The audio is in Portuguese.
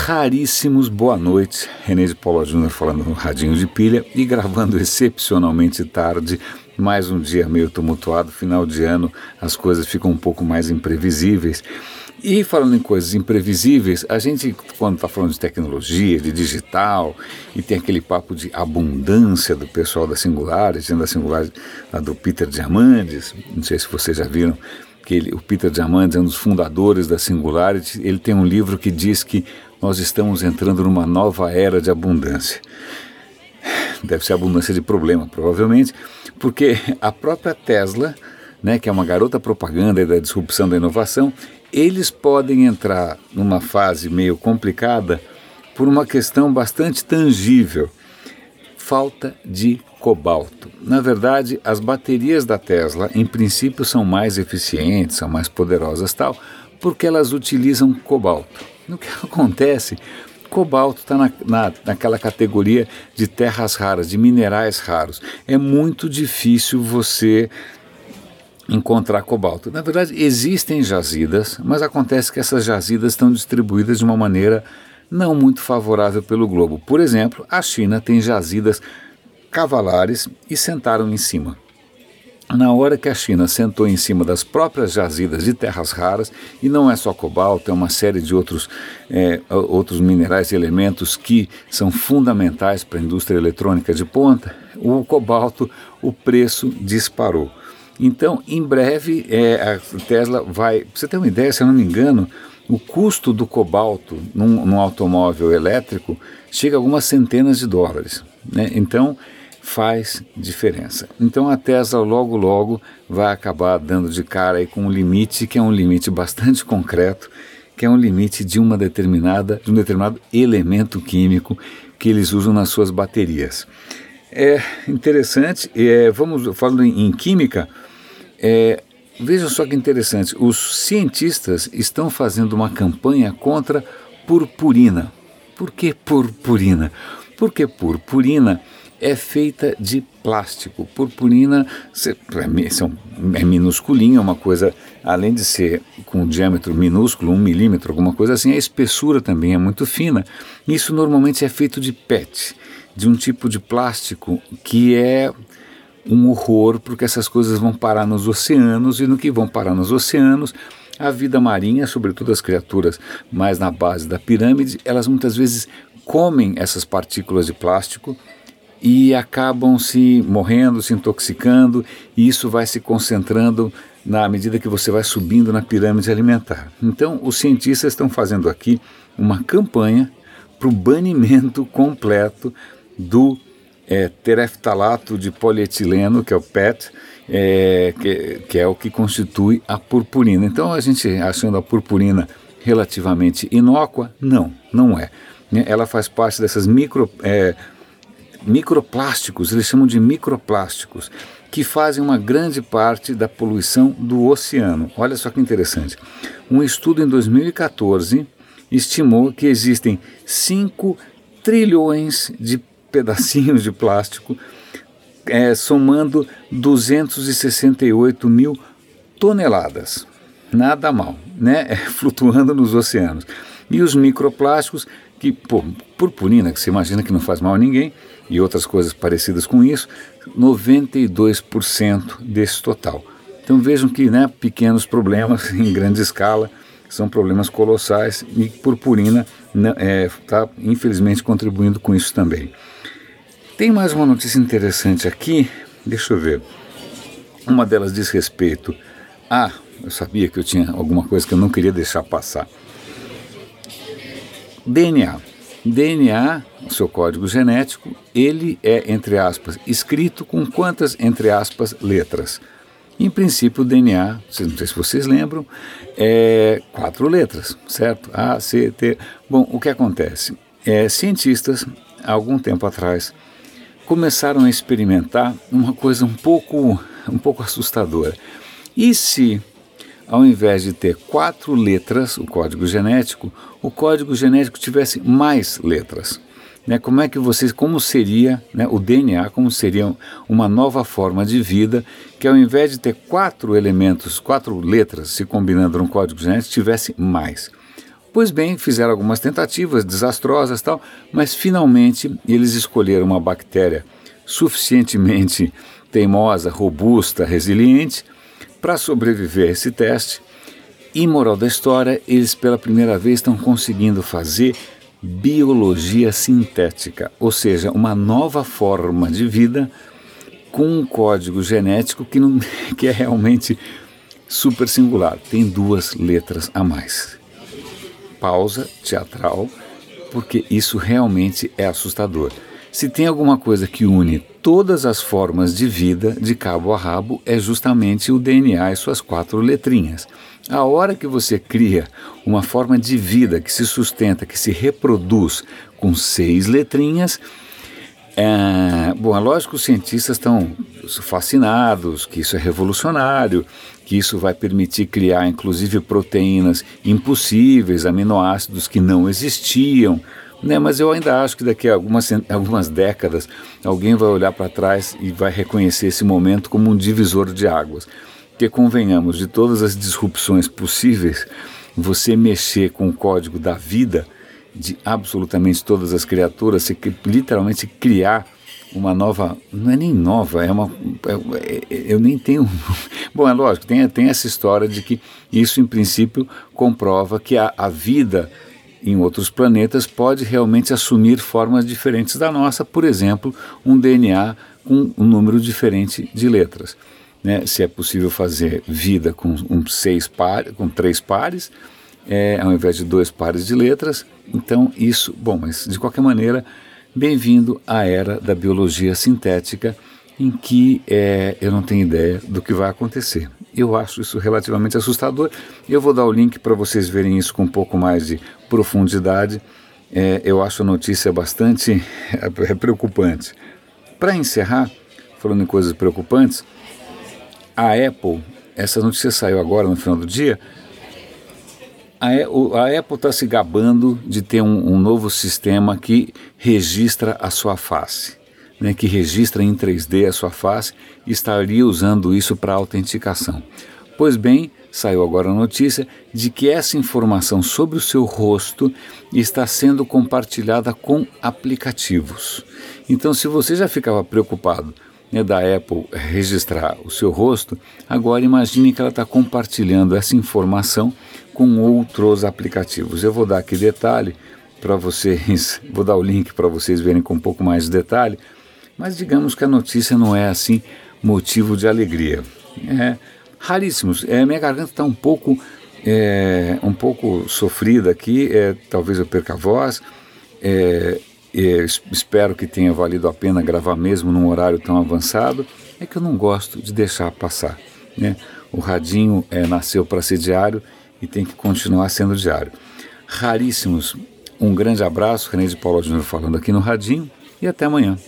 raríssimos boa noite. René de Paula Júnior falando no radinho de pilha e gravando excepcionalmente tarde. Mais um dia meio tumultuado, final de ano, as coisas ficam um pouco mais imprevisíveis. E falando em coisas imprevisíveis, a gente, quando está falando de tecnologia, de digital, e tem aquele papo de abundância do pessoal da Singularity, da Singularity, do Peter Diamandis, não sei se vocês já viram, que ele, o Peter Diamandis é um dos fundadores da Singularity, ele tem um livro que diz que nós estamos entrando numa nova era de abundância. Deve ser abundância de problema, provavelmente, porque a própria Tesla, né, que é uma garota propaganda da disrupção da inovação, eles podem entrar numa fase meio complicada por uma questão bastante tangível: falta de cobalto. Na verdade, as baterias da Tesla, em princípio, são mais eficientes, são mais poderosas, tal, porque elas utilizam cobalto. O que acontece? Cobalto está na, na, naquela categoria de terras raras, de minerais raros. É muito difícil você encontrar cobalto. Na verdade, existem jazidas, mas acontece que essas jazidas estão distribuídas de uma maneira não muito favorável pelo globo. Por exemplo, a China tem jazidas cavalares e sentaram em cima. Na hora que a China sentou em cima das próprias jazidas de terras raras, e não é só cobalto, é uma série de outros, é, outros minerais e elementos que são fundamentais para a indústria eletrônica de ponta, o cobalto, o preço disparou. Então, em breve, é, a Tesla vai. Você ter uma ideia, se eu não me engano, o custo do cobalto num, num automóvel elétrico chega a algumas centenas de dólares. Né? Então, faz diferença. Então, a Tesla logo, logo vai acabar dando de cara aí com um limite que é um limite bastante concreto, que é um limite de uma determinada, de um determinado elemento químico que eles usam nas suas baterias. É interessante, é, vamos falando em, em química, é, só que interessante, os cientistas estão fazendo uma campanha contra purpurina. Por que purpurina? Porque purpurina é feita de plástico. Purpurina é, é minusculinha, é uma coisa, além de ser com um diâmetro minúsculo, um milímetro, alguma coisa assim, a espessura também é muito fina. Isso normalmente é feito de PET, de um tipo de plástico que é um horror, porque essas coisas vão parar nos oceanos e no que vão parar nos oceanos, a vida marinha, sobretudo as criaturas mais na base da pirâmide, elas muitas vezes comem essas partículas de plástico e acabam se morrendo, se intoxicando, e isso vai se concentrando na medida que você vai subindo na pirâmide alimentar. Então, os cientistas estão fazendo aqui uma campanha para o banimento completo do é, tereftalato de polietileno, que é o PET, é, que, que, é o que constitui a purpurina. Então a gente achando a purpurina relativamente inócua, não, não é. Né, ela faz parte dessas micro, é, microplásticos, eles chamam de microplásticos, que fazem uma grande parte da poluição do oceano. Olha só que interessante. Um estudo em 2014 estimou que existem 5 trilhões de pedacinhos de plástico, é, somando 268 mil toneladas. Nada mal, né? É, flutuando nos oceanos. E os microplásticos, que, pô, purpurina, que você imagina que não faz mal a ninguém, e outras coisas parecidas com isso, 92% desse total. Então vejam que né, pequenos problemas em grande escala são problemas colossais e purpurina está, né, é, tá, infelizmente, contribuindo com isso também. Tem mais uma notícia interessante aqui, deixa eu ver. Uma delas diz respeito a. Eu sabia que eu tinha alguma coisa que eu não queria deixar passar. DNA. DNA, o seu código genético, ele é, entre aspas, escrito com quantas, entre aspas, letras? Em princípio, o DNA, não sei se vocês lembram, é quatro letras, certo? A, C, T. Bom, o que acontece? É, cientistas, há algum tempo atrás, começaram a experimentar uma coisa um pouco, um pouco assustadora. E se, ao invés de ter quatro letras, o código genético, o código genético tivesse mais letras? Né, como é que vocês, como seria né, o DNA, como seria uma nova forma de vida que ao invés de ter quatro elementos, quatro letras se combinando no código genético, tivesse mais? Pois bem, fizeram algumas tentativas desastrosas tal, mas finalmente eles escolheram uma bactéria suficientemente teimosa, robusta, resiliente para sobreviver a esse teste. E moral da história, eles pela primeira vez estão conseguindo fazer biologia sintética, ou seja, uma nova forma de vida com um código genético que, não, que é realmente super singular. Tem duas letras a mais pausa teatral, porque isso realmente é assustador. Se tem alguma coisa que une todas as formas de vida de cabo a rabo, é justamente o DNA e suas quatro letrinhas. A hora que você cria uma forma de vida que se sustenta, que se reproduz com seis letrinhas, é, bom, é lógico que os cientistas estão fascinados, que isso é revolucionário, que isso vai permitir criar inclusive proteínas impossíveis, aminoácidos que não existiam. Né, mas eu ainda acho que daqui a algumas, algumas décadas alguém vai olhar para trás e vai reconhecer esse momento como um divisor de águas. Porque, convenhamos, de todas as disrupções possíveis, você mexer com o código da vida de absolutamente todas as criaturas, você literalmente criar uma nova, não é nem nova, é uma, é, é, eu nem tenho, bom, é lógico, tem, tem essa história de que isso em princípio comprova que a, a vida em outros planetas pode realmente assumir formas diferentes da nossa, por exemplo, um DNA com um número diferente de letras. Né? Se é possível fazer vida com um seis pares, com três pares, é, ao invés de dois pares de letras. Então, isso, bom, mas de qualquer maneira, bem-vindo à era da biologia sintética, em que é, eu não tenho ideia do que vai acontecer. Eu acho isso relativamente assustador. Eu vou dar o link para vocês verem isso com um pouco mais de profundidade. É, eu acho a notícia bastante é, é Para encerrar, falando em coisas preocupantes, a Apple, essa notícia saiu agora no final do dia, a, Apple está se gabando de ter um, um, novo sistema que registra a sua face, né, que registra em 3D a sua face e estaria usando isso para autenticação. Pois bem, saiu agora a notícia de que essa informação sobre o seu rosto está sendo compartilhada com aplicativos. Então, se você já ficava preocupado né, da Apple registrar o seu rosto, agora imagine que ela está compartilhando essa informação com outros aplicativos. Eu vou dar aqui detalhe para vocês, vou dar o link para vocês verem com um pouco mais de detalhe, mas digamos que a notícia não é assim motivo de alegria. É raríssimos. É, minha garganta está um pouco é, um pouco sofrida aqui, é, talvez eu perca a voz. É, é, espero que tenha valido a pena gravar mesmo num horário tão avançado. É que eu não gosto de deixar passar. Né? O radinho é, nasceu para ser diário e tem que continuar sendo diário. Raríssimos. Um grande abraço, René de Paula Júnior falando aqui no Radinho e até amanhã.